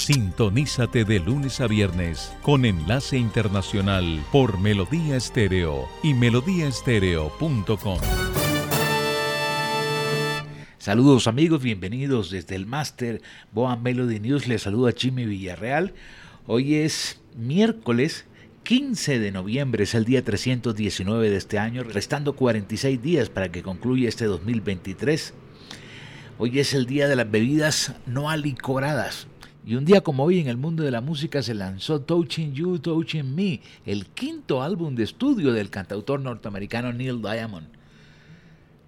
Sintonízate de lunes a viernes con enlace internacional por Melodía Estéreo y melodíaestéreo.com. Saludos amigos, bienvenidos desde el Máster Boa Melody News. Les saluda Jimmy Villarreal. Hoy es miércoles 15 de noviembre, es el día 319 de este año, restando 46 días para que concluya este 2023. Hoy es el día de las bebidas no alicoradas. Y un día como hoy en el mundo de la música se lanzó Touching You, Touching Me, el quinto álbum de estudio del cantautor norteamericano Neil Diamond.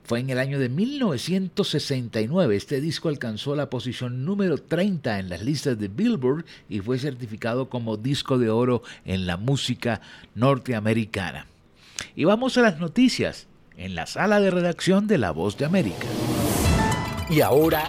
Fue en el año de 1969. Este disco alcanzó la posición número 30 en las listas de Billboard y fue certificado como disco de oro en la música norteamericana. Y vamos a las noticias en la sala de redacción de La Voz de América. Y ahora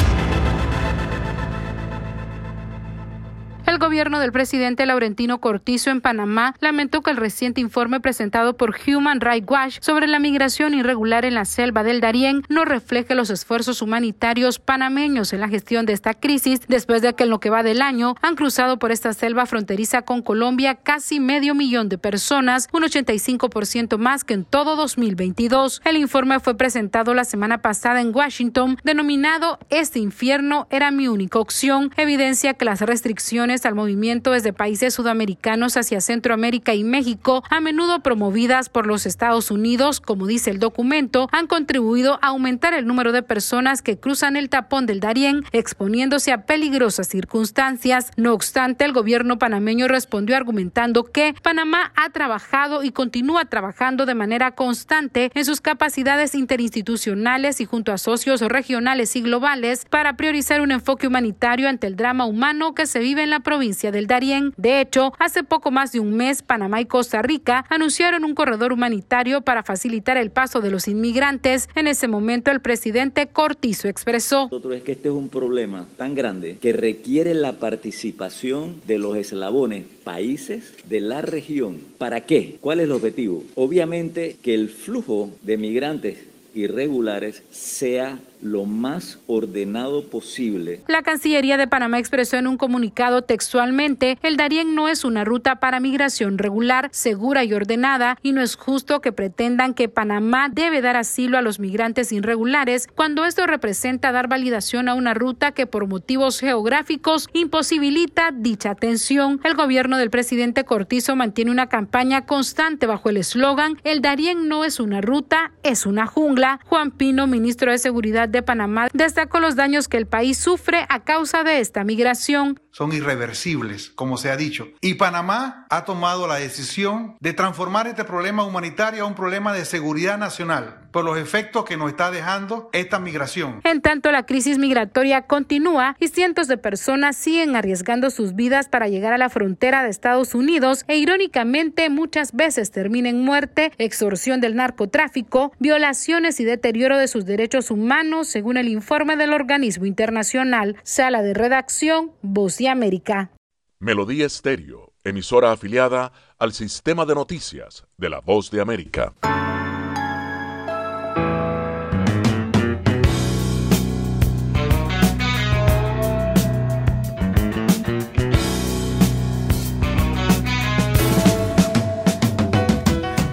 Gobierno del presidente Laurentino Cortizo en Panamá lamentó que el reciente informe presentado por Human Rights Watch sobre la migración irregular en la selva del Darién no refleje los esfuerzos humanitarios panameños en la gestión de esta crisis, después de que en lo que va del año han cruzado por esta selva fronteriza con Colombia casi medio millón de personas, un 85% más que en todo 2022. El informe fue presentado la semana pasada en Washington, denominado Este infierno era mi única opción, evidencia que las restricciones al movimiento desde países sudamericanos hacia Centroamérica y México, a menudo promovidas por los Estados Unidos, como dice el documento, han contribuido a aumentar el número de personas que cruzan el tapón del Darién, exponiéndose a peligrosas circunstancias. No obstante, el gobierno panameño respondió argumentando que Panamá ha trabajado y continúa trabajando de manera constante en sus capacidades interinstitucionales y junto a socios regionales y globales para priorizar un enfoque humanitario ante el drama humano que se vive en la provincia del Darién. De hecho, hace poco más de un mes, Panamá y Costa Rica anunciaron un corredor humanitario para facilitar el paso de los inmigrantes. En ese momento, el presidente Cortizo expresó. Nosotros es que este es un problema tan grande que requiere la participación de los eslabones países de la región. ¿Para qué? ¿Cuál es el objetivo? Obviamente que el flujo de migrantes irregulares sea lo más ordenado posible. La Cancillería de Panamá expresó en un comunicado textualmente, el Darién no es una ruta para migración regular, segura y ordenada, y no es justo que pretendan que Panamá debe dar asilo a los migrantes irregulares cuando esto representa dar validación a una ruta que por motivos geográficos imposibilita dicha atención. El gobierno del presidente Cortizo mantiene una campaña constante bajo el eslogan, el Darién no es una ruta, es una jungla. Juan Pino, ministro de Seguridad de Panamá destacó los daños que el país sufre a causa de esta migración son irreversibles, como se ha dicho. Y Panamá ha tomado la decisión de transformar este problema humanitario a un problema de seguridad nacional por los efectos que nos está dejando esta migración. En tanto, la crisis migratoria continúa y cientos de personas siguen arriesgando sus vidas para llegar a la frontera de Estados Unidos e irónicamente muchas veces termina en muerte, extorsión del narcotráfico, violaciones y deterioro de sus derechos humanos, según el informe del organismo internacional. Sala de redacción, Voz América. Melodía Estéreo, emisora afiliada al sistema de noticias de la Voz de América.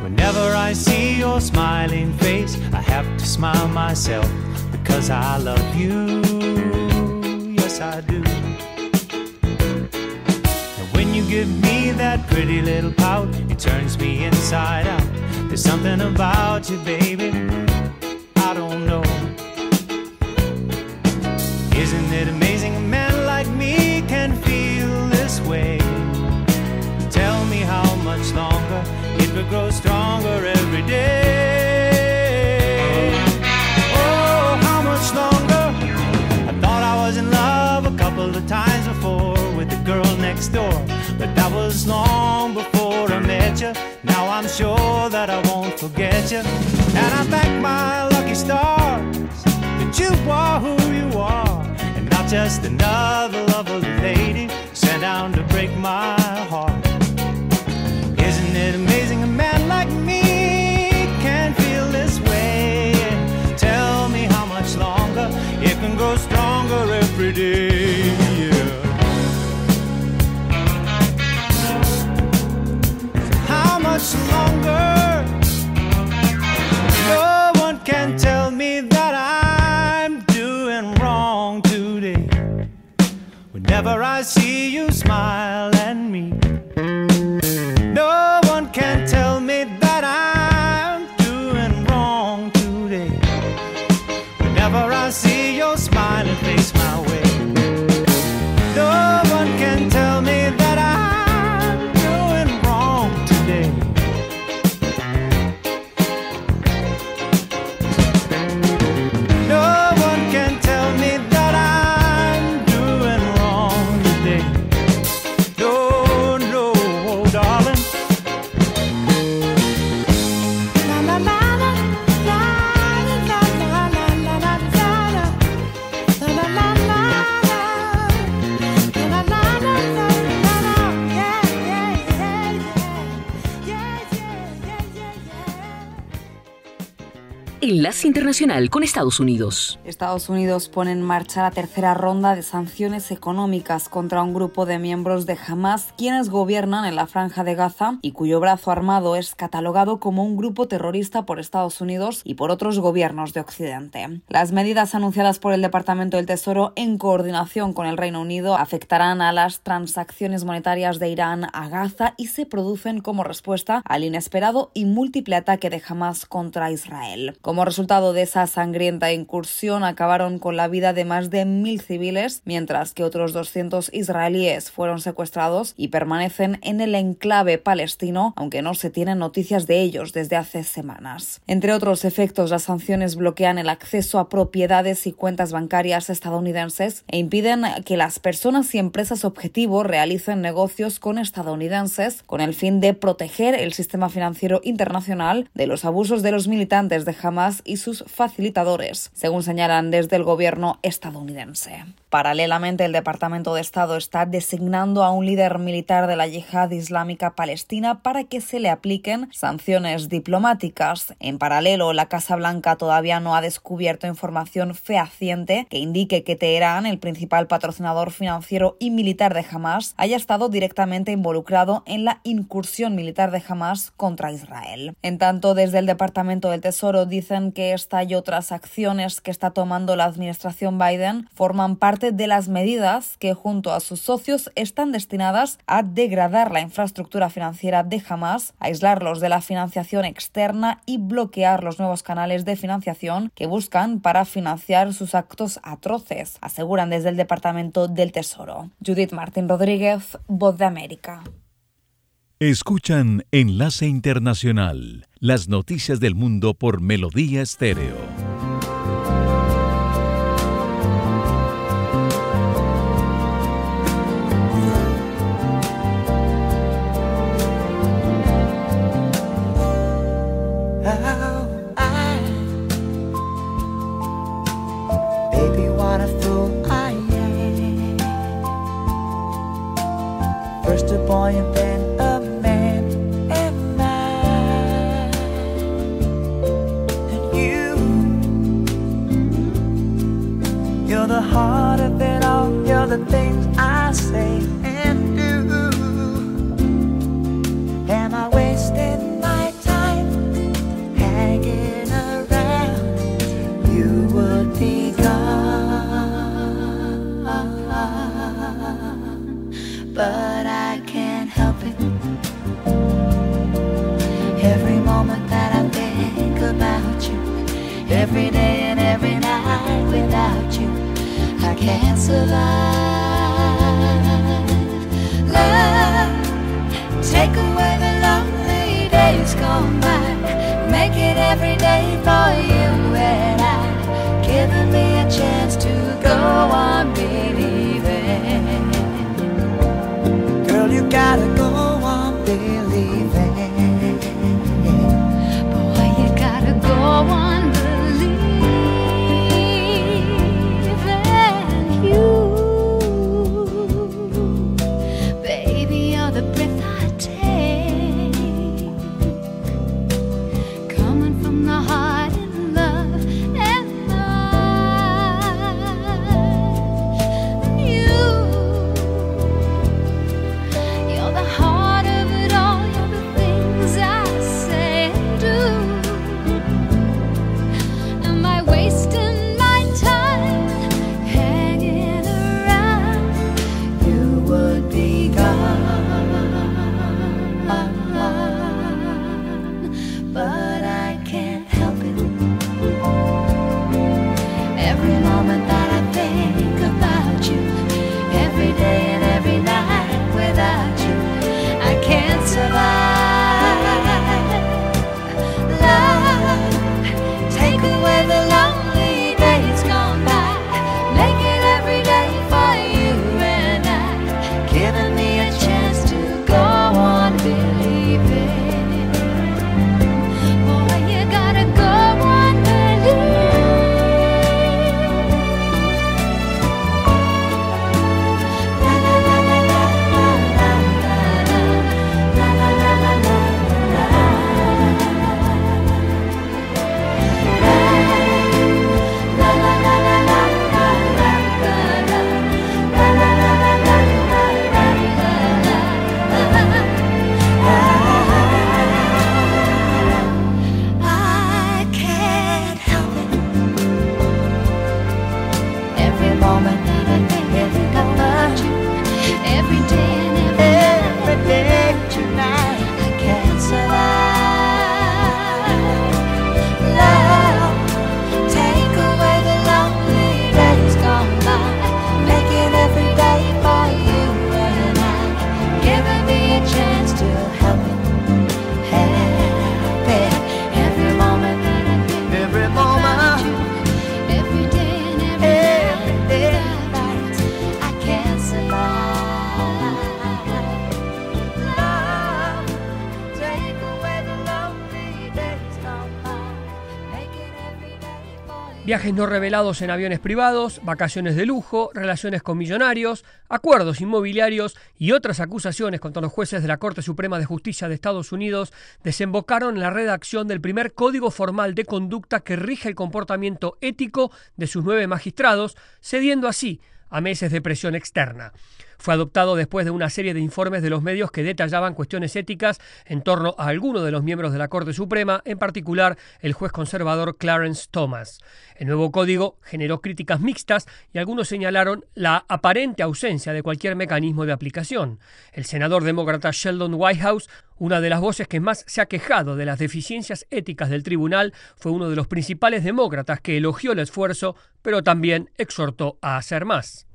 Whenever I see your smiling face, I have to smile myself because I love you. Yes, I do. Give me that pretty little pout, it turns me inside out. There's something about you, baby, I don't know. Isn't it amazing a man like me can feel this way? Tell me how much longer it will grow stronger every day. next door. But that was long before I met you. Now I'm sure that I won't forget you. And I thank my lucky stars that you are who you are. And not just another lovely lady sent down to break my heart. Con Estados Unidos. Estados Unidos pone en marcha la tercera ronda de sanciones económicas contra un grupo de miembros de Hamas, quienes gobiernan en la franja de Gaza y cuyo brazo armado es catalogado como un grupo terrorista por Estados Unidos y por otros gobiernos de Occidente. Las medidas anunciadas por el Departamento del Tesoro en coordinación con el Reino Unido afectarán a las transacciones monetarias de Irán a Gaza y se producen como respuesta al inesperado y múltiple ataque de Hamas contra Israel. Como resultado de esa sangrienta incursión, acabaron con la vida de más de mil civiles, mientras que otros 200 israelíes fueron secuestrados y permanecen en el enclave palestino, aunque no se tienen noticias de ellos desde hace semanas. Entre otros efectos, las sanciones bloquean el acceso a propiedades y cuentas bancarias estadounidenses e impiden que las personas y empresas objetivo realicen negocios con estadounidenses con el fin de proteger el sistema financiero internacional de los abusos de los militantes de Hamas y sus facilitadores, según señalan desde el gobierno estadounidense. Paralelamente, el Departamento de Estado está designando a un líder militar de la yihad islámica palestina para que se le apliquen sanciones diplomáticas. En paralelo, la Casa Blanca todavía no ha descubierto información fehaciente que indique que Teherán, el principal patrocinador financiero y militar de Hamas, haya estado directamente involucrado en la incursión militar de Hamas contra Israel. En tanto, desde el Departamento del Tesoro dicen que esta y otras acciones que está tomando la administración Biden forman parte de las medidas que junto a sus socios están destinadas a degradar la infraestructura financiera de Hamas, aislarlos de la financiación externa y bloquear los nuevos canales de financiación que buscan para financiar sus actos atroces, aseguran desde el Departamento del Tesoro. Judith Martín Rodríguez, Voz de América. Escuchan Enlace Internacional, las noticias del mundo por Melodía Estéreo. A Viajes no revelados en aviones privados, vacaciones de lujo, relaciones con millonarios, acuerdos inmobiliarios y otras acusaciones contra los jueces de la Corte Suprema de Justicia de Estados Unidos desembocaron en la redacción del primer código formal de conducta que rige el comportamiento ético de sus nueve magistrados, cediendo así a meses de presión externa. Fue adoptado después de una serie de informes de los medios que detallaban cuestiones éticas en torno a algunos de los miembros de la Corte Suprema, en particular el juez conservador Clarence Thomas. El nuevo código generó críticas mixtas y algunos señalaron la aparente ausencia de cualquier mecanismo de aplicación. El senador demócrata Sheldon Whitehouse, una de las voces que más se ha quejado de las deficiencias éticas del tribunal, fue uno de los principales demócratas que elogió el esfuerzo, pero también exhortó a hacer más.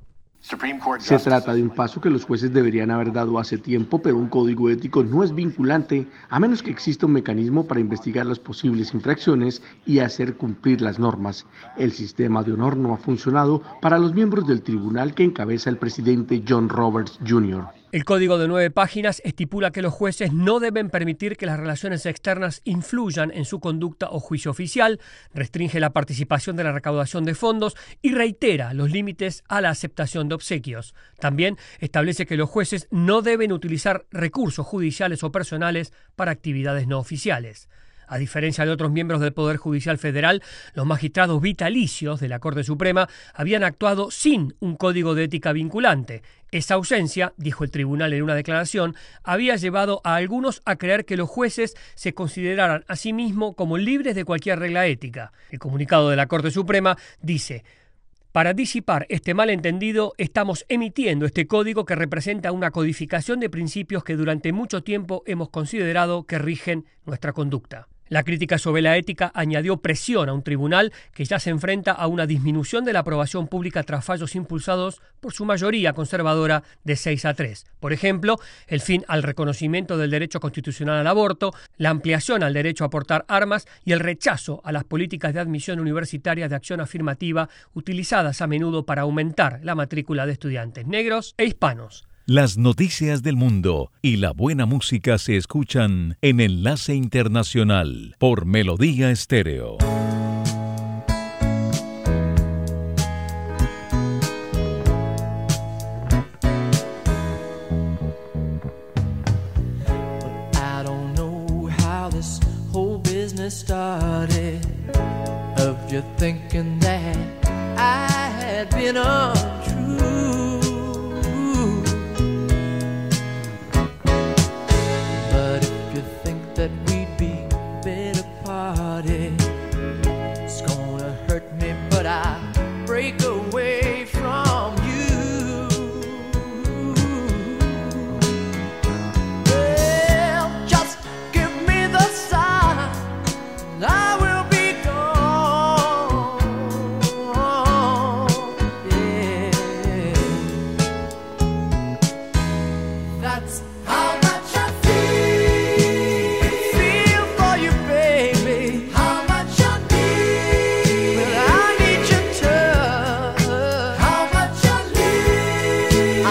Se trata de un paso que los jueces deberían haber dado hace tiempo, pero un código ético no es vinculante a menos que exista un mecanismo para investigar las posibles infracciones y hacer cumplir las normas. El sistema de honor no ha funcionado para los miembros del tribunal que encabeza el presidente John Roberts Jr. El código de nueve páginas estipula que los jueces no deben permitir que las relaciones externas influyan en su conducta o juicio oficial, restringe la participación de la recaudación de fondos y reitera los límites a la aceptación de obsequios. También establece que los jueces no deben utilizar recursos judiciales o personales para actividades no oficiales. A diferencia de otros miembros del Poder Judicial Federal, los magistrados vitalicios de la Corte Suprema habían actuado sin un código de ética vinculante. Esa ausencia, dijo el tribunal en una declaración, había llevado a algunos a creer que los jueces se consideraran a sí mismos como libres de cualquier regla ética. El comunicado de la Corte Suprema dice para disipar este malentendido, estamos emitiendo este código que representa una codificación de principios que durante mucho tiempo hemos considerado que rigen nuestra conducta. La crítica sobre la ética añadió presión a un tribunal que ya se enfrenta a una disminución de la aprobación pública tras fallos impulsados por su mayoría conservadora de 6 a 3. Por ejemplo, el fin al reconocimiento del derecho constitucional al aborto, la ampliación al derecho a portar armas y el rechazo a las políticas de admisión universitaria de acción afirmativa utilizadas a menudo para aumentar la matrícula de estudiantes negros e hispanos. Las noticias del mundo y la buena música se escuchan en Enlace Internacional por Melodía Estéreo.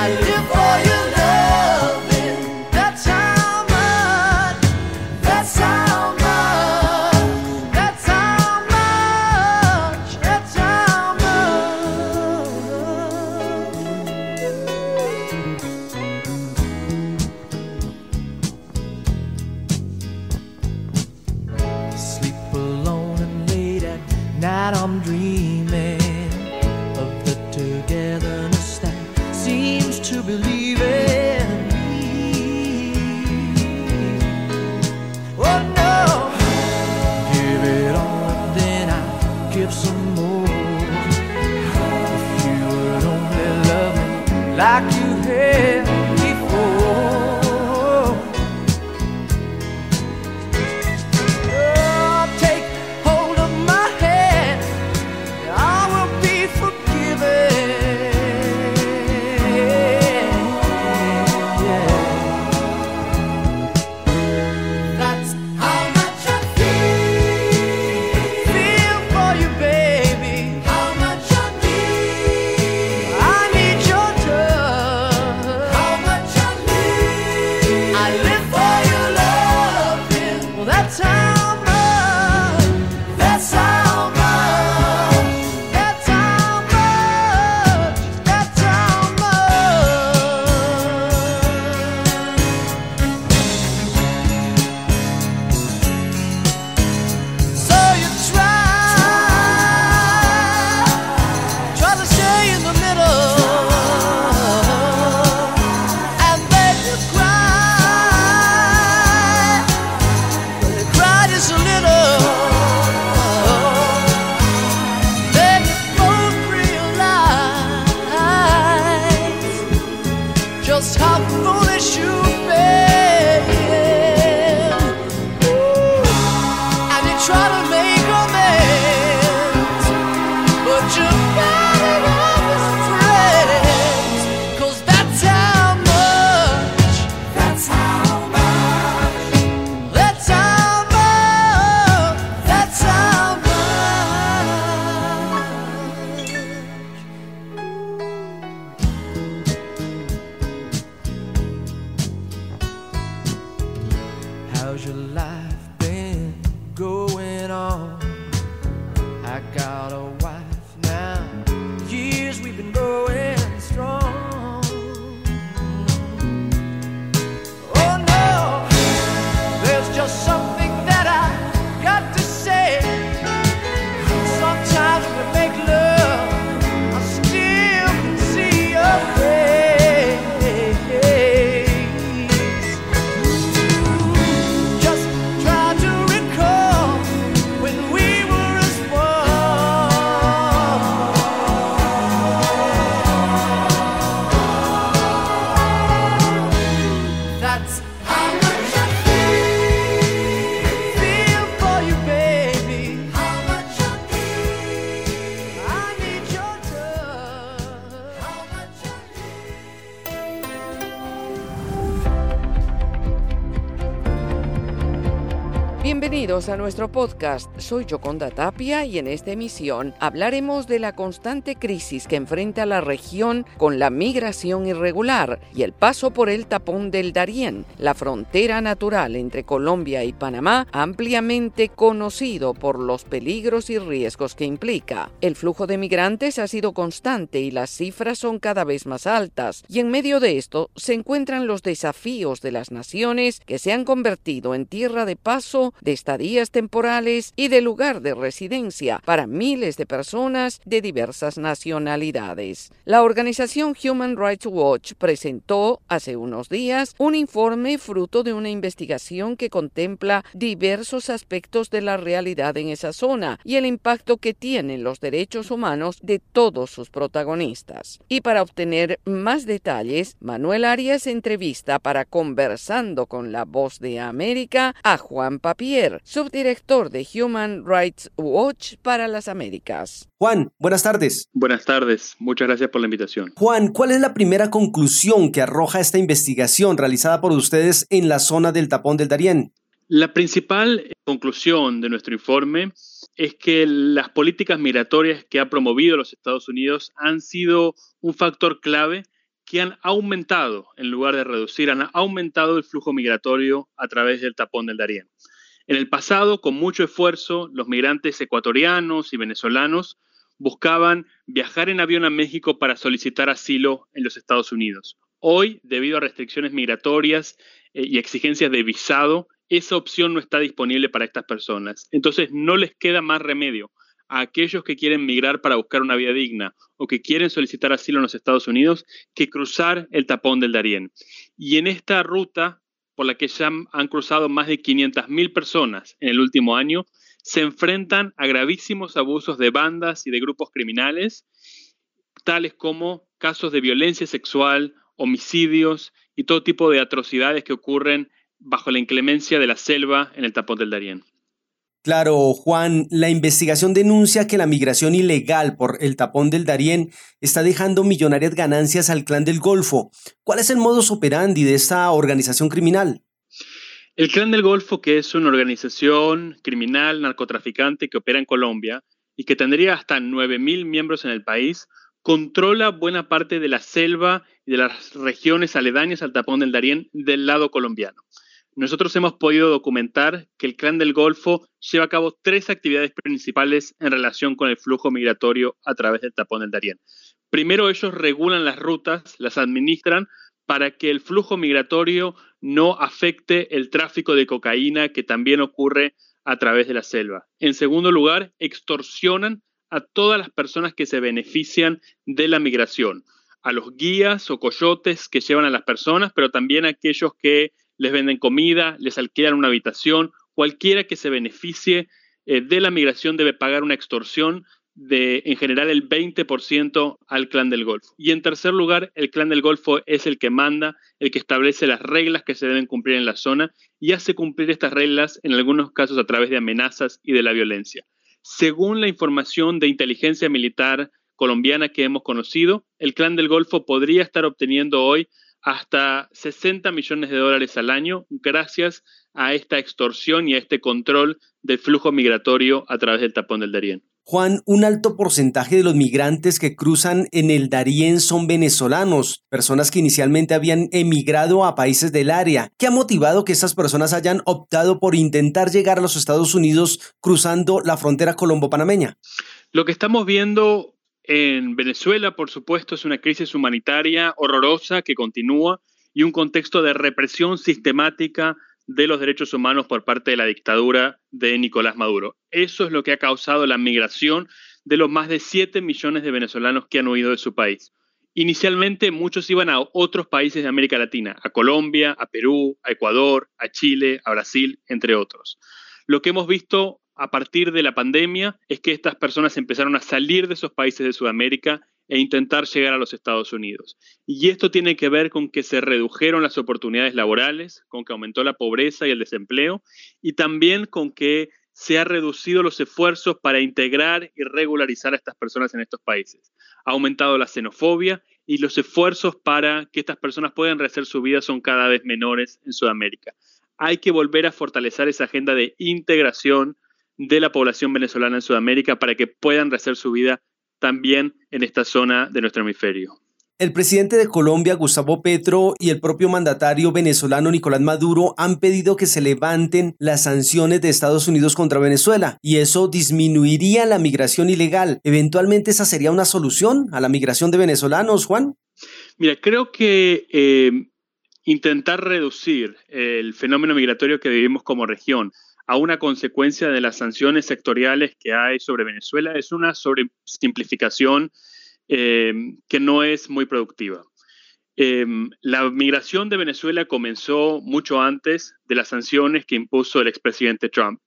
I live Bienvenidos a nuestro podcast. Soy Yoconda Tapia y en esta emisión hablaremos de la constante crisis que enfrenta la región con la migración irregular y el paso por el tapón del Darién, la frontera natural entre Colombia y Panamá, ampliamente conocido por los peligros y riesgos que implica. El flujo de migrantes ha sido constante y las cifras son cada vez más altas, y en medio de esto se encuentran los desafíos de las naciones que se han convertido en tierra de paso de estadías temporales y de lugar de residencia para miles de personas de diversas nacionalidades. La organización Human Rights Watch presentó hace unos días un informe fruto de una investigación que contempla diversos aspectos de la realidad en esa zona y el impacto que tienen los derechos humanos de todos sus protagonistas. Y para obtener más detalles, Manuel Arias entrevista para Conversando con la Voz de América a Juan Papier, subdirector de Human Rights Watch para las Américas. Juan, buenas tardes. Buenas tardes, muchas gracias por la invitación. Juan, ¿cuál es la primera conclusión que arroja esta investigación realizada por ustedes en la zona del tapón del Darién? La principal conclusión de nuestro informe es que las políticas migratorias que ha promovido los Estados Unidos han sido un factor clave que han aumentado, en lugar de reducir, han aumentado el flujo migratorio a través del tapón del Darién. En el pasado, con mucho esfuerzo, los migrantes ecuatorianos y venezolanos buscaban viajar en avión a México para solicitar asilo en los Estados Unidos. Hoy, debido a restricciones migratorias eh, y exigencias de visado, esa opción no está disponible para estas personas. Entonces, no les queda más remedio a aquellos que quieren migrar para buscar una vida digna o que quieren solicitar asilo en los Estados Unidos que cruzar el tapón del Darién. Y en esta ruta por la que ya han cruzado más de 500.000 personas en el último año, se enfrentan a gravísimos abusos de bandas y de grupos criminales tales como casos de violencia sexual, homicidios y todo tipo de atrocidades que ocurren bajo la inclemencia de la selva en el tapón del Darién. Claro, Juan, la investigación denuncia que la migración ilegal por el tapón del Darién está dejando millonarias ganancias al clan del Golfo. ¿Cuál es el modus operandi de esta organización criminal? El Clan del Golfo, que es una organización criminal narcotraficante que opera en Colombia y que tendría hasta 9.000 miembros en el país, controla buena parte de la selva y de las regiones aledañas al tapón del Darién del lado colombiano. Nosotros hemos podido documentar que el Clan del Golfo lleva a cabo tres actividades principales en relación con el flujo migratorio a través del tapón del Darién. Primero, ellos regulan las rutas, las administran para que el flujo migratorio no afecte el tráfico de cocaína que también ocurre a través de la selva. En segundo lugar, extorsionan a todas las personas que se benefician de la migración, a los guías o coyotes que llevan a las personas, pero también a aquellos que les venden comida, les alquilan una habitación, cualquiera que se beneficie eh, de la migración debe pagar una extorsión de en general el 20% al clan del Golfo. Y en tercer lugar, el clan del Golfo es el que manda, el que establece las reglas que se deben cumplir en la zona y hace cumplir estas reglas en algunos casos a través de amenazas y de la violencia. Según la información de inteligencia militar colombiana que hemos conocido, el clan del Golfo podría estar obteniendo hoy hasta 60 millones de dólares al año gracias a esta extorsión y a este control del flujo migratorio a través del tapón del Darién. Juan, un alto porcentaje de los migrantes que cruzan en el Darién son venezolanos, personas que inicialmente habían emigrado a países del área. ¿Qué ha motivado que estas personas hayan optado por intentar llegar a los Estados Unidos cruzando la frontera colombo-panameña? Lo que estamos viendo en Venezuela, por supuesto, es una crisis humanitaria horrorosa que continúa y un contexto de represión sistemática de los derechos humanos por parte de la dictadura de Nicolás Maduro. Eso es lo que ha causado la migración de los más de 7 millones de venezolanos que han huido de su país. Inicialmente muchos iban a otros países de América Latina, a Colombia, a Perú, a Ecuador, a Chile, a Brasil, entre otros. Lo que hemos visto a partir de la pandemia es que estas personas empezaron a salir de esos países de Sudamérica e intentar llegar a los Estados Unidos. Y esto tiene que ver con que se redujeron las oportunidades laborales, con que aumentó la pobreza y el desempleo, y también con que se han reducido los esfuerzos para integrar y regularizar a estas personas en estos países. Ha aumentado la xenofobia y los esfuerzos para que estas personas puedan rehacer su vida son cada vez menores en Sudamérica. Hay que volver a fortalecer esa agenda de integración de la población venezolana en Sudamérica para que puedan rehacer su vida también en esta zona de nuestro hemisferio. El presidente de Colombia, Gustavo Petro, y el propio mandatario venezolano Nicolás Maduro han pedido que se levanten las sanciones de Estados Unidos contra Venezuela y eso disminuiría la migración ilegal. Eventualmente esa sería una solución a la migración de venezolanos, Juan. Mira, creo que eh, intentar reducir el fenómeno migratorio que vivimos como región a una consecuencia de las sanciones sectoriales que hay sobre Venezuela es una sobresimplificación eh, que no es muy productiva. Eh, la migración de Venezuela comenzó mucho antes de las sanciones que impuso el expresidente Trump.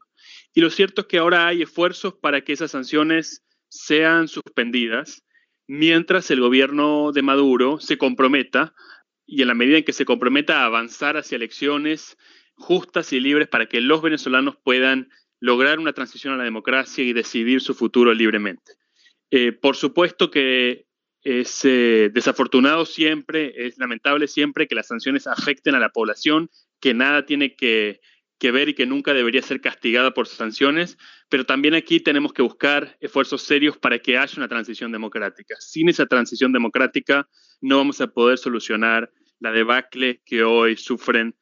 Y lo cierto es que ahora hay esfuerzos para que esas sanciones sean suspendidas mientras el gobierno de Maduro se comprometa y en la medida en que se comprometa a avanzar hacia elecciones justas y libres para que los venezolanos puedan lograr una transición a la democracia y decidir su futuro libremente. Eh, por supuesto que es eh, desafortunado siempre, es lamentable siempre que las sanciones afecten a la población, que nada tiene que, que ver y que nunca debería ser castigada por sanciones, pero también aquí tenemos que buscar esfuerzos serios para que haya una transición democrática. Sin esa transición democrática no vamos a poder solucionar la debacle que hoy sufren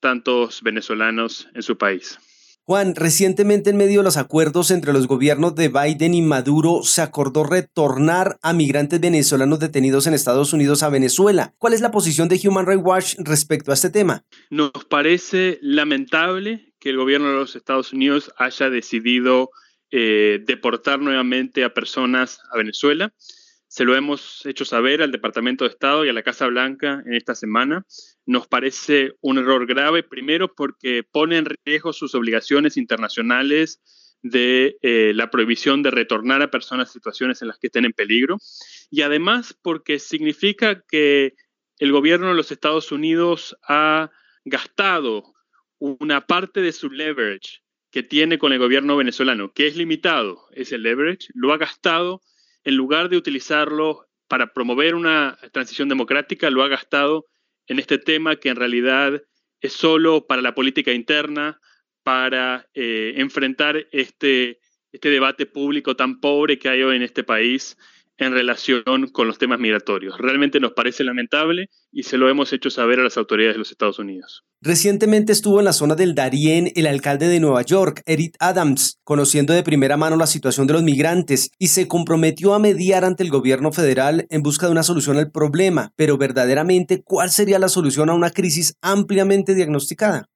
tantos venezolanos en su país. Juan, recientemente en medio de los acuerdos entre los gobiernos de Biden y Maduro se acordó retornar a migrantes venezolanos detenidos en Estados Unidos a Venezuela. ¿Cuál es la posición de Human Rights Watch respecto a este tema? Nos parece lamentable que el gobierno de los Estados Unidos haya decidido eh, deportar nuevamente a personas a Venezuela. Se lo hemos hecho saber al Departamento de Estado y a la Casa Blanca en esta semana. Nos parece un error grave, primero porque pone en riesgo sus obligaciones internacionales de eh, la prohibición de retornar a personas a situaciones en las que estén en peligro y además porque significa que el gobierno de los Estados Unidos ha gastado una parte de su leverage que tiene con el gobierno venezolano, que es limitado, ese leverage, lo ha gastado en lugar de utilizarlo para promover una transición democrática, lo ha gastado en este tema que en realidad es solo para la política interna, para eh, enfrentar este, este debate público tan pobre que hay hoy en este país en relación con los temas migratorios. Realmente nos parece lamentable y se lo hemos hecho saber a las autoridades de los Estados Unidos. Recientemente estuvo en la zona del Darién el alcalde de Nueva York, Eric Adams, conociendo de primera mano la situación de los migrantes y se comprometió a mediar ante el gobierno federal en busca de una solución al problema. Pero verdaderamente, ¿cuál sería la solución a una crisis ampliamente diagnosticada?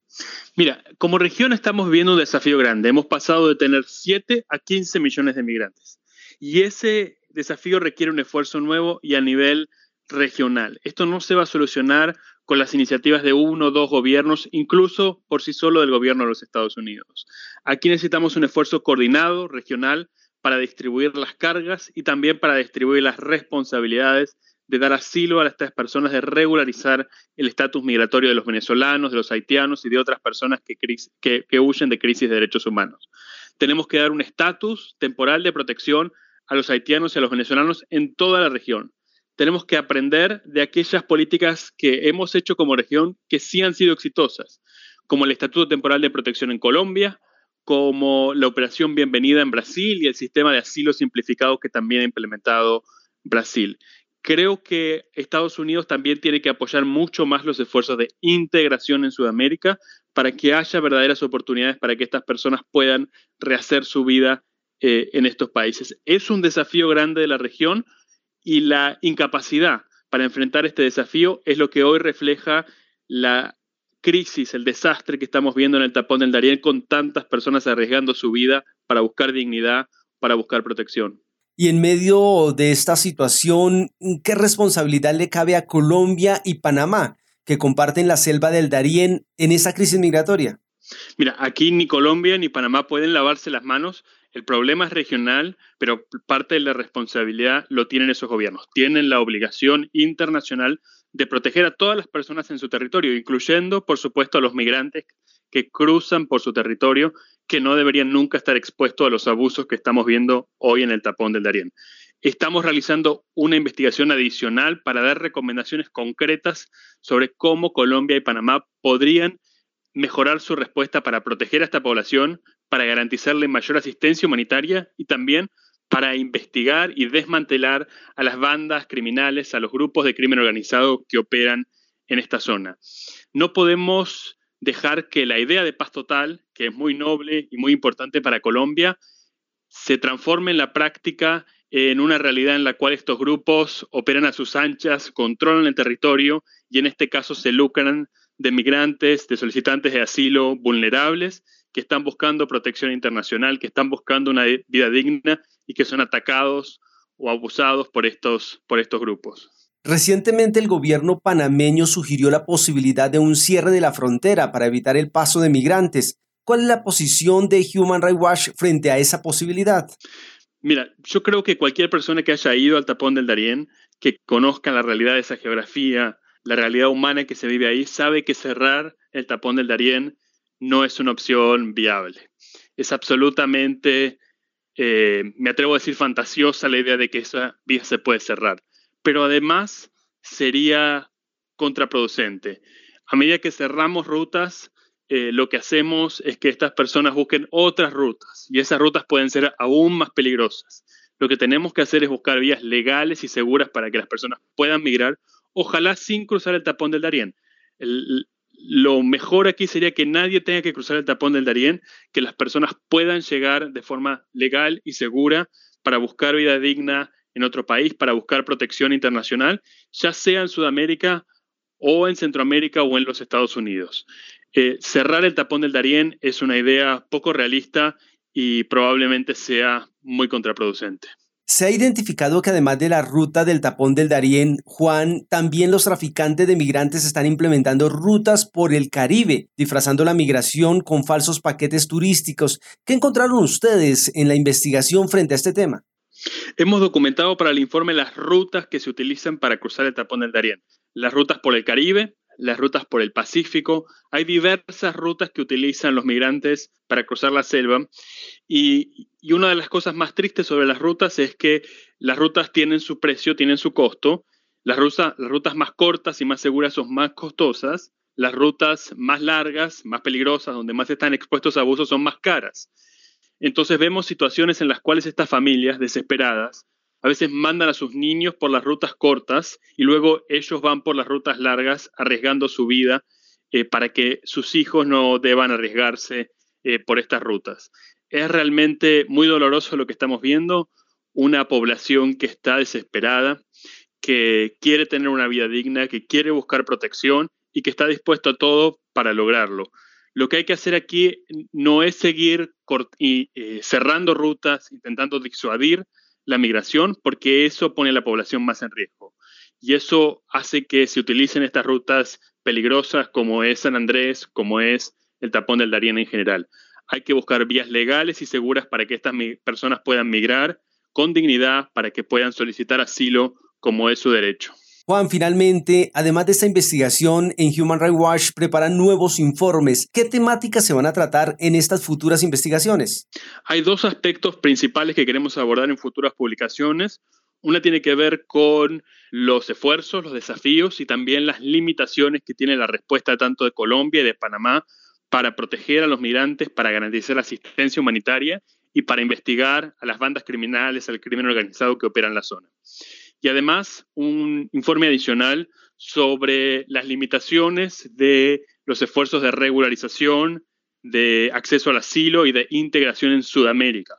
Mira, como región estamos viviendo un desafío grande. Hemos pasado de tener 7 a 15 millones de migrantes. Y ese desafío requiere un esfuerzo nuevo y a nivel regional. Esto no se va a solucionar con las iniciativas de uno o dos gobiernos, incluso por sí solo del gobierno de los Estados Unidos. Aquí necesitamos un esfuerzo coordinado, regional, para distribuir las cargas y también para distribuir las responsabilidades de dar asilo a estas personas, de regularizar el estatus migratorio de los venezolanos, de los haitianos y de otras personas que, huyen de crisis de derechos humanos. Tenemos que dar un estatus temporal de protección a los haitianos y a los venezolanos en toda la región. Tenemos que aprender de aquellas políticas que hemos hecho como región que sí han sido exitosas, como el Estatuto Temporal de Protección en Colombia, como la Operación Bienvenida en Brasil y el sistema de asilo simplificado que también ha implementado Brasil. Creo que Estados Unidos también tiene que apoyar mucho más los esfuerzos de integración en Sudamérica para que haya verdaderas oportunidades para que estas personas puedan rehacer su vida eh, en estos países. Es un desafío grande de la región y la incapacidad para enfrentar este desafío es lo que hoy refleja la crisis, el desastre que estamos viendo en el tapón del Darién con tantas personas arriesgando su vida para buscar dignidad, para buscar protección. Y en medio de esta situación, ¿qué responsabilidad le cabe a Colombia y Panamá, que comparten la selva del Darién en esa crisis migratoria? Mira, aquí ni Colombia ni Panamá pueden lavarse las manos el problema es regional, pero parte de la responsabilidad lo tienen esos gobiernos. Tienen la obligación internacional de proteger a todas las personas en su territorio, incluyendo, por supuesto, a los migrantes que cruzan por su territorio, que no deberían nunca estar expuestos a los abusos que estamos viendo hoy en el tapón del Darién. Estamos realizando una investigación adicional para dar recomendaciones concretas sobre cómo Colombia y Panamá podrían mejorar su respuesta para proteger a esta población, para garantizarle mayor asistencia humanitaria y también para investigar y desmantelar a las bandas criminales, a los grupos de crimen organizado que operan en esta zona. No podemos dejar que la idea de paz total, que es muy noble y muy importante para Colombia, se transforme en la práctica en una realidad en la cual estos grupos operan a sus anchas, controlan el territorio y en este caso se lucran de migrantes, de solicitantes de asilo vulnerables que están buscando protección internacional, que están buscando una vida digna y que son atacados o abusados por estos, por estos grupos. Recientemente el gobierno panameño sugirió la posibilidad de un cierre de la frontera para evitar el paso de migrantes. ¿Cuál es la posición de Human Rights Watch frente a esa posibilidad? Mira, yo creo que cualquier persona que haya ido al tapón del Darién, que conozca la realidad de esa geografía, la realidad humana que se vive ahí, sabe que cerrar el tapón del Darién no es una opción viable. Es absolutamente, eh, me atrevo a decir, fantasiosa la idea de que esa vía se puede cerrar. Pero además sería contraproducente. A medida que cerramos rutas, eh, lo que hacemos es que estas personas busquen otras rutas y esas rutas pueden ser aún más peligrosas. Lo que tenemos que hacer es buscar vías legales y seguras para que las personas puedan migrar, ojalá sin cruzar el tapón del Darién. Lo mejor aquí sería que nadie tenga que cruzar el tapón del Darién, que las personas puedan llegar de forma legal y segura para buscar vida digna en otro país, para buscar protección internacional, ya sea en Sudamérica o en Centroamérica o en los Estados Unidos. Eh, cerrar el tapón del Darién es una idea poco realista y probablemente sea muy contraproducente. Se ha identificado que además de la ruta del tapón del Darién, Juan, también los traficantes de migrantes están implementando rutas por el Caribe, disfrazando la migración con falsos paquetes turísticos. ¿Qué encontraron ustedes en la investigación frente a este tema? Hemos documentado para el informe las rutas que se utilizan para cruzar el tapón del Darién. Las rutas por el Caribe, las rutas por el Pacífico. Hay diversas rutas que utilizan los migrantes para cruzar la selva. Y, una de las cosas más tristes sobre las rutas es que las rutas tienen su precio, tienen su costo. Las, las rutas más cortas y más seguras son más costosas. Las rutas más largas, más peligrosas, donde más están expuestos a abusos, son más caras. Entonces vemos situaciones en las cuales estas familias desesperadas a veces mandan a sus niños por las rutas cortas y luego ellos van por las rutas largas arriesgando su vida eh, para que sus hijos no deban arriesgarse eh, por estas rutas. Es realmente muy doloroso lo que estamos viendo, una población que está desesperada, que quiere tener una vida digna, que quiere buscar protección y que está dispuesto a todo para lograrlo. Lo que hay que hacer aquí no es seguir eh, cerrando rutas, intentando disuadir la migración, porque eso pone a la población más en riesgo. Y eso hace que se utilicen estas rutas peligrosas como es San Andrés, como es el tapón del Darién en general. Hay que buscar vías legales y seguras para que estas personas puedan migrar con dignidad, para que puedan solicitar asilo como es su derecho. Juan, finalmente, además de esta investigación, en Human Rights Watch preparan nuevos informes. ¿Qué temáticas se van a tratar en estas futuras investigaciones? Hay dos aspectos principales que queremos abordar en futuras publicaciones. Una tiene que ver con los esfuerzos, los desafíos y también las limitaciones que tiene la respuesta tanto de Colombia y de Panamá para proteger a los migrantes, para garantizar la asistencia humanitaria y para investigar a las bandas criminales, al crimen organizado que opera en la zona y además un informe adicional sobre las limitaciones de los esfuerzos de regularización, de acceso al asilo y de integración en Sudamérica.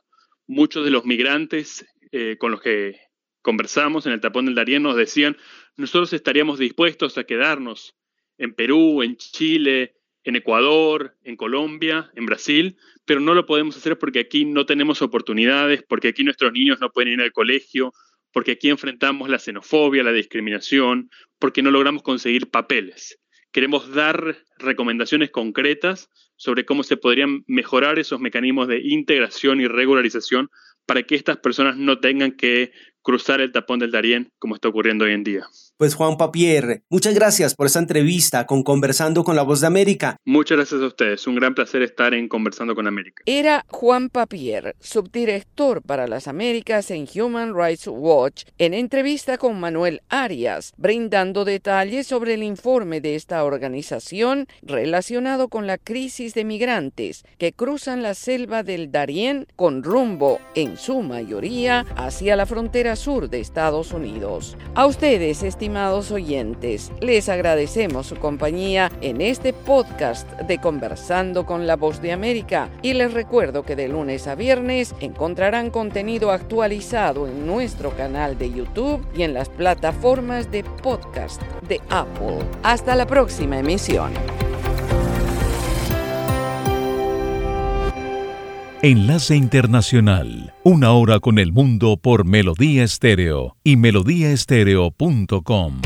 Muchos de los migrantes eh, con los que conversamos en el tapón del Darién nos decían, nosotros estaríamos dispuestos a quedarnos en Perú, en Chile, en Ecuador, en Colombia, en Brasil, pero no lo podemos hacer porque aquí no tenemos oportunidades, porque aquí nuestros niños no pueden ir al colegio, porque aquí enfrentamos la xenofobia, la discriminación, porque no logramos conseguir papeles. Queremos dar recomendaciones concretas sobre cómo se podrían mejorar esos mecanismos de integración y regularización para que estas personas no tengan que cruzar el tapón del Darién como está ocurriendo hoy en día. Pues Juan Papier, muchas gracias por esta entrevista con Conversando con la Voz de América. Muchas gracias a ustedes, un gran placer estar en Conversando con América. Era Juan Papier, subdirector para las Américas en Human Rights Watch, en entrevista con Manuel Arias, brindando detalles sobre el informe de esta organización relacionado con la crisis de migrantes que cruzan la selva del Darién con rumbo, en su mayoría, hacia la frontera sur de Estados Unidos. A ustedes, estimados oyentes, les agradecemos su compañía en este podcast de Conversando con la Voz de América y les recuerdo que de lunes a viernes encontrarán contenido actualizado en nuestro canal de YouTube y en las plataformas de podcast de Apple. Hasta la próxima emisión. Enlace Internacional. Una hora con el mundo por Melodía Estéreo y melodíaestéreo.com.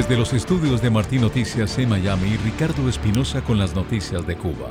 Desde los estudios de Martín Noticias en Miami, Ricardo Espinosa con las noticias de Cuba.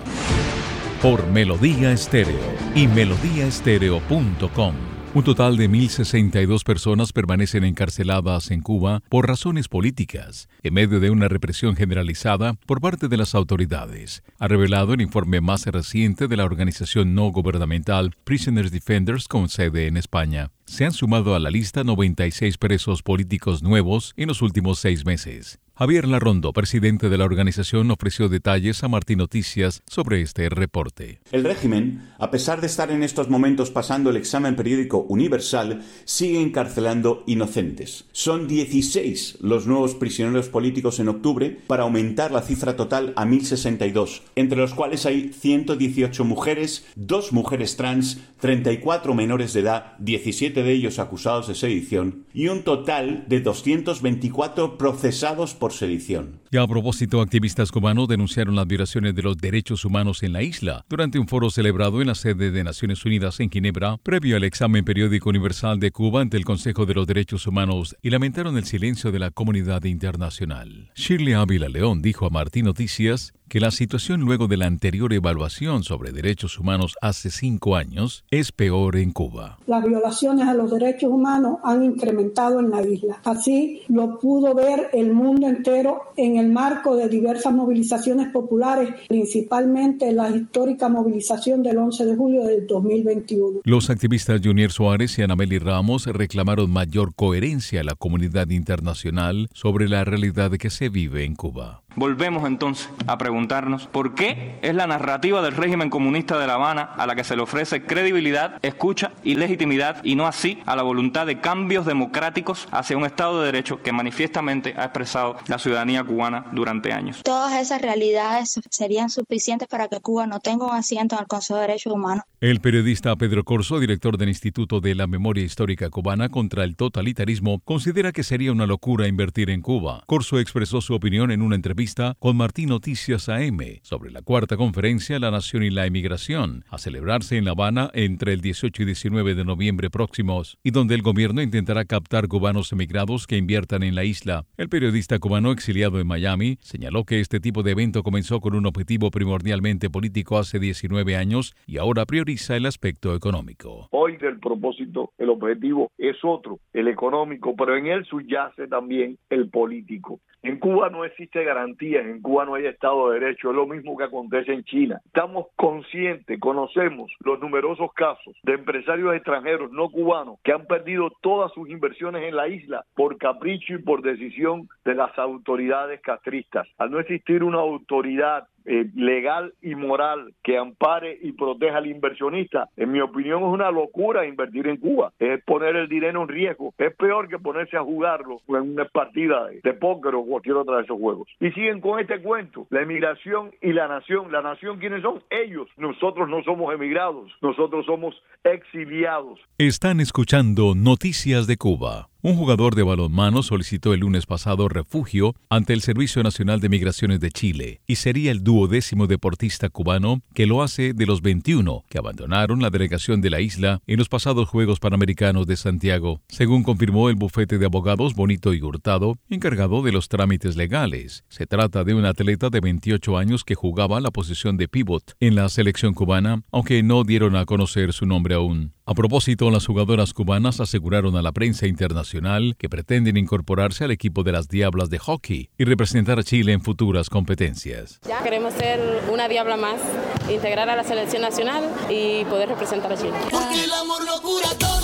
Por Melodía Estéreo y melodíaestéreo.com. Un total de 1.062 personas permanecen encarceladas en Cuba por razones políticas, en medio de una represión generalizada por parte de las autoridades, ha revelado el informe más reciente de la organización no gubernamental Prisoners Defenders con sede en España. Se han sumado a la lista 96 presos políticos nuevos en los últimos seis meses. Javier Larrondo, presidente de la organización, ofreció detalles a Martín Noticias sobre este reporte. El régimen, a pesar de estar en estos momentos pasando el examen periódico universal, sigue encarcelando inocentes. Son 16 los nuevos prisioneros políticos en octubre para aumentar la cifra total a 1062, entre los cuales hay 118 mujeres, dos mujeres trans, 34 menores de edad, 17 de ellos acusados de sedición, y un total de 224 procesados por sedición. Y a propósito, activistas cubanos denunciaron las violaciones de los derechos humanos en la isla durante un foro celebrado en la sede de Naciones Unidas en Ginebra, previo al examen periódico universal de Cuba ante el Consejo de los Derechos Humanos y lamentaron el silencio de la comunidad internacional. Shirley Ávila León dijo a Martín Noticias que la situación luego de la anterior evaluación sobre derechos humanos hace cinco años es peor en Cuba. Las violaciones a los derechos humanos han incrementado en la isla. Así lo pudo ver el mundo entero en el marco de diversas movilizaciones populares, principalmente la histórica movilización del 11 de julio del 2021. Los activistas Junior Suárez y Anameli Ramos reclamaron mayor coherencia a la comunidad internacional sobre la realidad que se vive en Cuba. Volvemos entonces a preguntarnos por qué es la narrativa del régimen comunista de La Habana a la que se le ofrece credibilidad, escucha y legitimidad y no así a la voluntad de cambios democráticos hacia un Estado de Derecho que manifiestamente ha expresado la ciudadanía cubana durante años. Todas esas realidades serían suficientes para que Cuba no tenga un asiento en el Consejo de Derechos Humanos. El periodista Pedro Corso, director del Instituto de la Memoria Histórica Cubana contra el Totalitarismo, considera que sería una locura invertir en Cuba. Corso expresó su opinión en una entrevista con Martín Noticias AM sobre la cuarta conferencia La Nación y la Emigración, a celebrarse en La Habana entre el 18 y 19 de noviembre próximos, y donde el gobierno intentará captar cubanos emigrados que inviertan en la isla. El periodista cubano exiliado en Miami señaló que este tipo de evento comenzó con un objetivo primordialmente político hace 19 años y ahora prioriza el aspecto económico. Hoy el propósito, el objetivo es otro, el económico, pero en él subyace también el político. En Cuba no existe garantía, en Cuba no hay Estado de Derecho, es lo mismo que acontece en China. Estamos conscientes, conocemos los numerosos casos de empresarios extranjeros no cubanos que han perdido todas sus inversiones en la isla por capricho y por decisión de las autoridades castristas. Al no existir una autoridad eh, legal y moral que ampare y proteja al inversionista, en mi opinión es una locura invertir en Cuba, es poner el dinero en riesgo, es peor que ponerse a jugarlo en una partida de, de póker o cualquier otra de esos juegos. Y siguen con este cuento, la emigración y la nación, la nación quiénes son ellos, nosotros no somos emigrados, nosotros somos exiliados. Están escuchando Noticias de Cuba. Un jugador de balonmano solicitó el lunes pasado refugio ante el Servicio Nacional de Migraciones de Chile y sería el duodécimo deportista cubano que lo hace de los 21 que abandonaron la delegación de la isla en los pasados Juegos Panamericanos de Santiago, según confirmó el bufete de abogados Bonito y Hurtado, encargado de los trámites legales. Se trata de un atleta de 28 años que jugaba la posición de pivot en la selección cubana, aunque no dieron a conocer su nombre aún. A propósito, las jugadoras cubanas aseguraron a la prensa internacional que pretenden incorporarse al equipo de las Diablas de hockey y representar a Chile en futuras competencias. Ya queremos ser una diabla más, integrar a la selección nacional y poder representar a Chile. Porque el amor lo cura todo.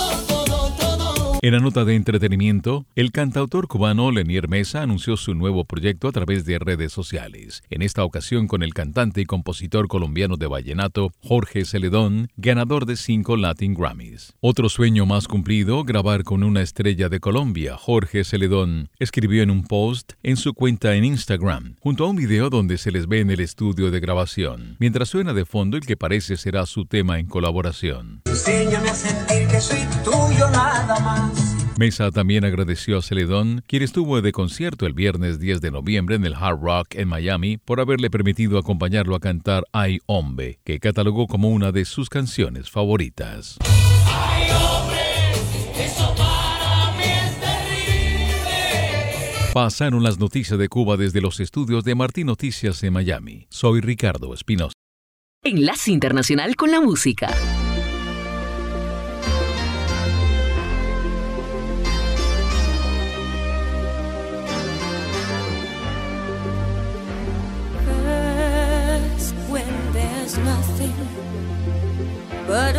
En la nota de entretenimiento, el cantautor cubano Lenier Mesa anunció su nuevo proyecto a través de redes sociales, en esta ocasión con el cantante y compositor colombiano de vallenato Jorge Celedón, ganador de cinco Latin Grammys. Otro sueño más cumplido, grabar con una estrella de Colombia, Jorge Celedón, escribió en un post en su cuenta en Instagram, junto a un video donde se les ve en el estudio de grabación, mientras suena de fondo el que parece será su tema en colaboración. A sentir que soy tuyo nada más. Mesa también agradeció a Celedón, quien estuvo de concierto el viernes 10 de noviembre en el Hard Rock en Miami, por haberle permitido acompañarlo a cantar Ay Hombre, que catalogó como una de sus canciones favoritas. Ay, hombre, eso para mí es terrible. Pasaron las noticias de Cuba desde los estudios de Martín Noticias en Miami. Soy Ricardo Espinosa. Enlace Internacional con la Música.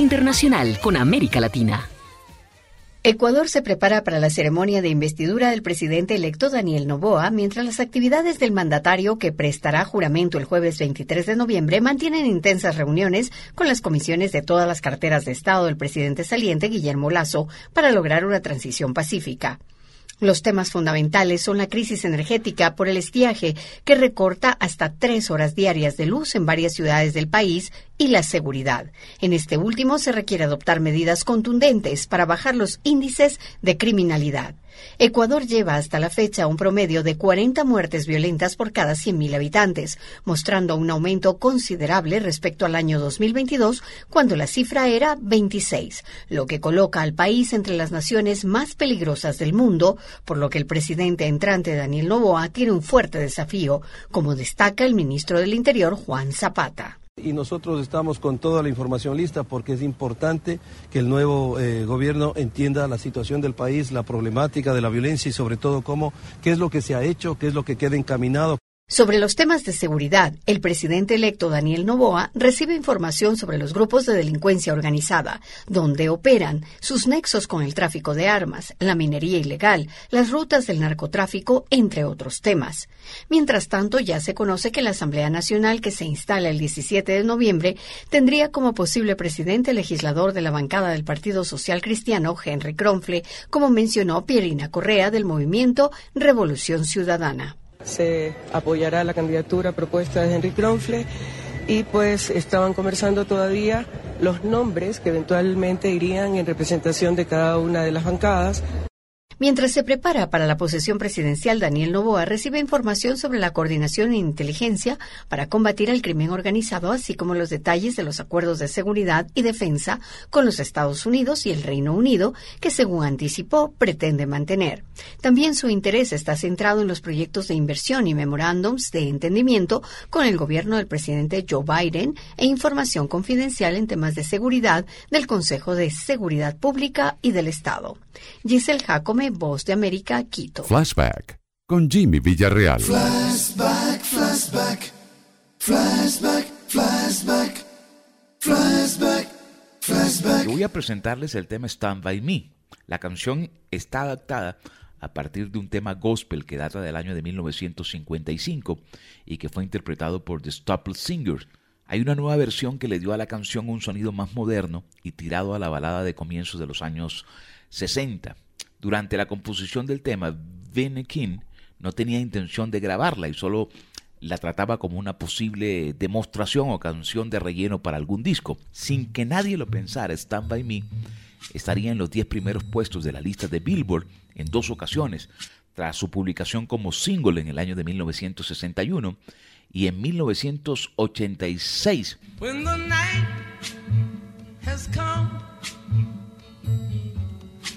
Internacional con América Latina. Ecuador se prepara para la ceremonia de investidura del presidente electo Daniel Noboa, mientras las actividades del mandatario que prestará juramento el jueves 23 de noviembre mantienen intensas reuniones con las comisiones de todas las carteras de Estado del presidente saliente Guillermo Lazo para lograr una transición pacífica. Los temas fundamentales son la crisis energética por el estiaje, que recorta hasta tres horas diarias de luz en varias ciudades del país, y la seguridad. En este último se requiere adoptar medidas contundentes para bajar los índices de criminalidad. Ecuador lleva hasta la fecha un promedio de 40 muertes violentas por cada 100.000 habitantes, mostrando un aumento considerable respecto al año 2022, cuando la cifra era 26, lo que coloca al país entre las naciones más peligrosas del mundo, por lo que el presidente entrante Daniel Noboa tiene un fuerte desafío, como destaca el ministro del Interior Juan Zapata. Y nosotros estamos con toda la información lista porque es importante que el nuevo eh, gobierno entienda la situación del país, la problemática de la violencia y sobre todo cómo, qué es lo que se ha hecho, qué es lo que queda encaminado. Sobre los temas de seguridad, el presidente electo Daniel Novoa recibe información sobre los grupos de delincuencia organizada, donde operan, sus nexos con el tráfico de armas, la minería ilegal, las rutas del narcotráfico, entre otros temas. Mientras tanto, ya se conoce que la Asamblea Nacional que se instala el 17 de noviembre tendría como posible presidente legislador de la bancada del Partido Social Cristiano, Henry Kronfle, como mencionó Pierina Correa del movimiento Revolución Ciudadana se apoyará la candidatura propuesta de Henry Kronfle y pues estaban conversando todavía los nombres que eventualmente irían en representación de cada una de las bancadas. Mientras se prepara para la posesión presidencial, Daniel Novoa recibe información sobre la coordinación e inteligencia para combatir el crimen organizado, así como los detalles de los acuerdos de seguridad y defensa con los Estados Unidos y el Reino Unido, que según anticipó pretende mantener. También su interés está centrado en los proyectos de inversión y memorándums de entendimiento con el gobierno del presidente Joe Biden e información confidencial en temas de seguridad del Consejo de Seguridad Pública y del Estado. Giselle Jacome, Voz de América, Quito. Flashback con Jimmy Villarreal. Flashback, flashback, flashback, flashback, flashback, flashback. Yo voy a presentarles el tema Stand By Me. La canción está adaptada a partir de un tema gospel que data del año de 1955 y que fue interpretado por The Staples Singers. Hay una nueva versión que le dio a la canción un sonido más moderno y tirado a la balada de comienzos de los años 60. Durante la composición del tema, King no tenía intención de grabarla y solo la trataba como una posible demostración o canción de relleno para algún disco. Sin que nadie lo pensara, Stand By Me estaría en los 10 primeros puestos de la lista de Billboard en dos ocasiones, tras su publicación como single en el año de 1961 y en 1986. When the night has come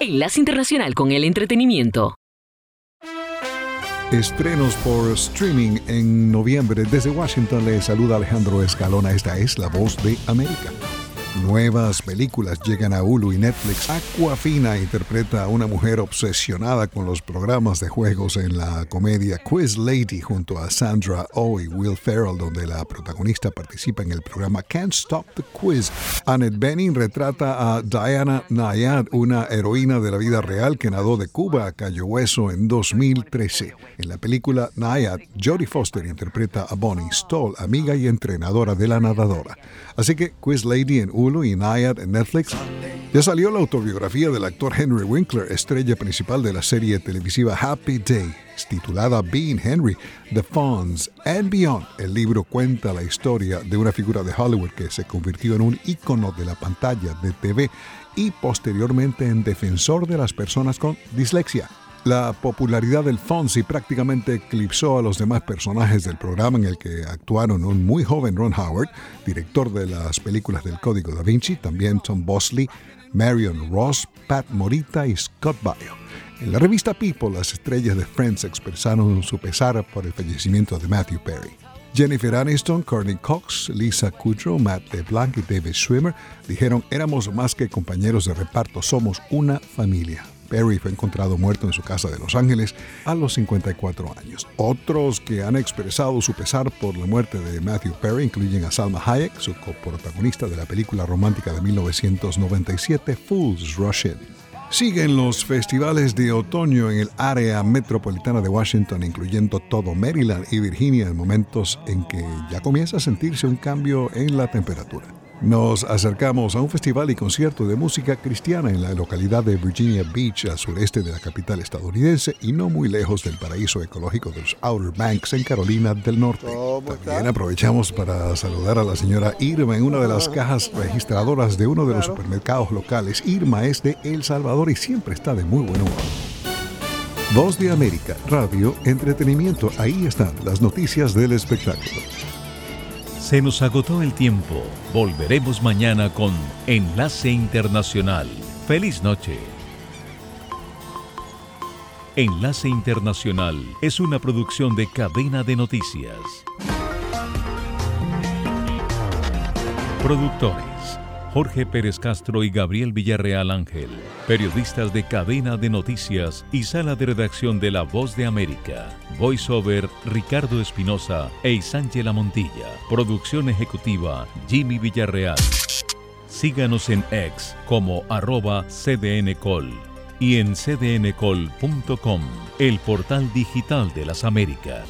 Enlace Internacional con el Entretenimiento. Estrenos por streaming en noviembre. Desde Washington le saluda Alejandro Escalona. Esta es La Voz de América. Nuevas películas llegan a Hulu y Netflix. Aquafina interpreta a una mujer obsesionada con los programas de juegos en la comedia Quiz Lady junto a Sandra Oh y Will Ferrell, donde la protagonista participa en el programa Can't Stop the Quiz. Annette Bening retrata a Diana Nayad, una heroína de la vida real que nadó de Cuba a Cayo Hueso en 2013. En la película Nayad, Jodie Foster interpreta a Bonnie Stoll, amiga y entrenadora de la nadadora. Así que Quiz Lady en Y Nayad en Netflix. Ya salió la autobiografía del actor Henry Winkler, estrella principal de la serie televisiva Happy Day, titulada Being Henry, The Fonz and Beyond. El libro cuenta la historia de una figura de Hollywood que se convirtió en un ícono de la pantalla de TV y posteriormente en defensor de las personas con dislexia. La popularidad del Fonzie prácticamente eclipsó a los demás personajes del programa en el que actuaron un muy joven Ron Howard, director de las películas del Código da Vinci, también Tom Bosley, Marion Ross, Pat Morita y Scott Baio. En la revista People, las estrellas de Friends expresaron su pesar por el fallecimiento de Matthew Perry. Jennifer Aniston, Courtney Cox, Lisa Kudrow, Matt LeBlanc y David Schwimmer dijeron éramos más que compañeros de reparto, somos una familia. Perry fue encontrado muerto en su casa de Los Ángeles a los 54 años. Otros que han expresado su pesar por la muerte de Matthew Perry incluyen a Salma Hayek, su coprotagonista de la película romántica de 1997 Fools Rush In. Siguen los festivales de otoño en el área metropolitana de Washington, incluyendo todo Maryland y Virginia, en momentos en que ya comienza a sentirse un cambio en la temperatura. Nos acercamos a un festival y concierto de música cristiana en la localidad de Virginia Beach, al sureste de la capital estadounidense y no muy lejos del paraíso ecológico de los Outer Banks en Carolina del Norte. También aprovechamos para saludar a la señora Irma en una de las cajas registradoras de uno de los supermercados locales. Irma es de El Salvador y siempre está de muy buen humor. Voz de América, radio, entretenimiento, ahí están las noticias del espectáculo. Se nos agotó el tiempo. Volveremos mañana con Enlace Internacional. Feliz noche. Enlace Internacional es una producción de cadena de noticias. Productores. Jorge Pérez Castro y Gabriel Villarreal Ángel, periodistas de cadena de noticias y sala de redacción de La Voz de América. Voiceover Ricardo Espinosa e Isángela Montilla. Producción ejecutiva Jimmy Villarreal. Síganos en X como arroba cdncol y en cdncol.com, el portal digital de las Américas.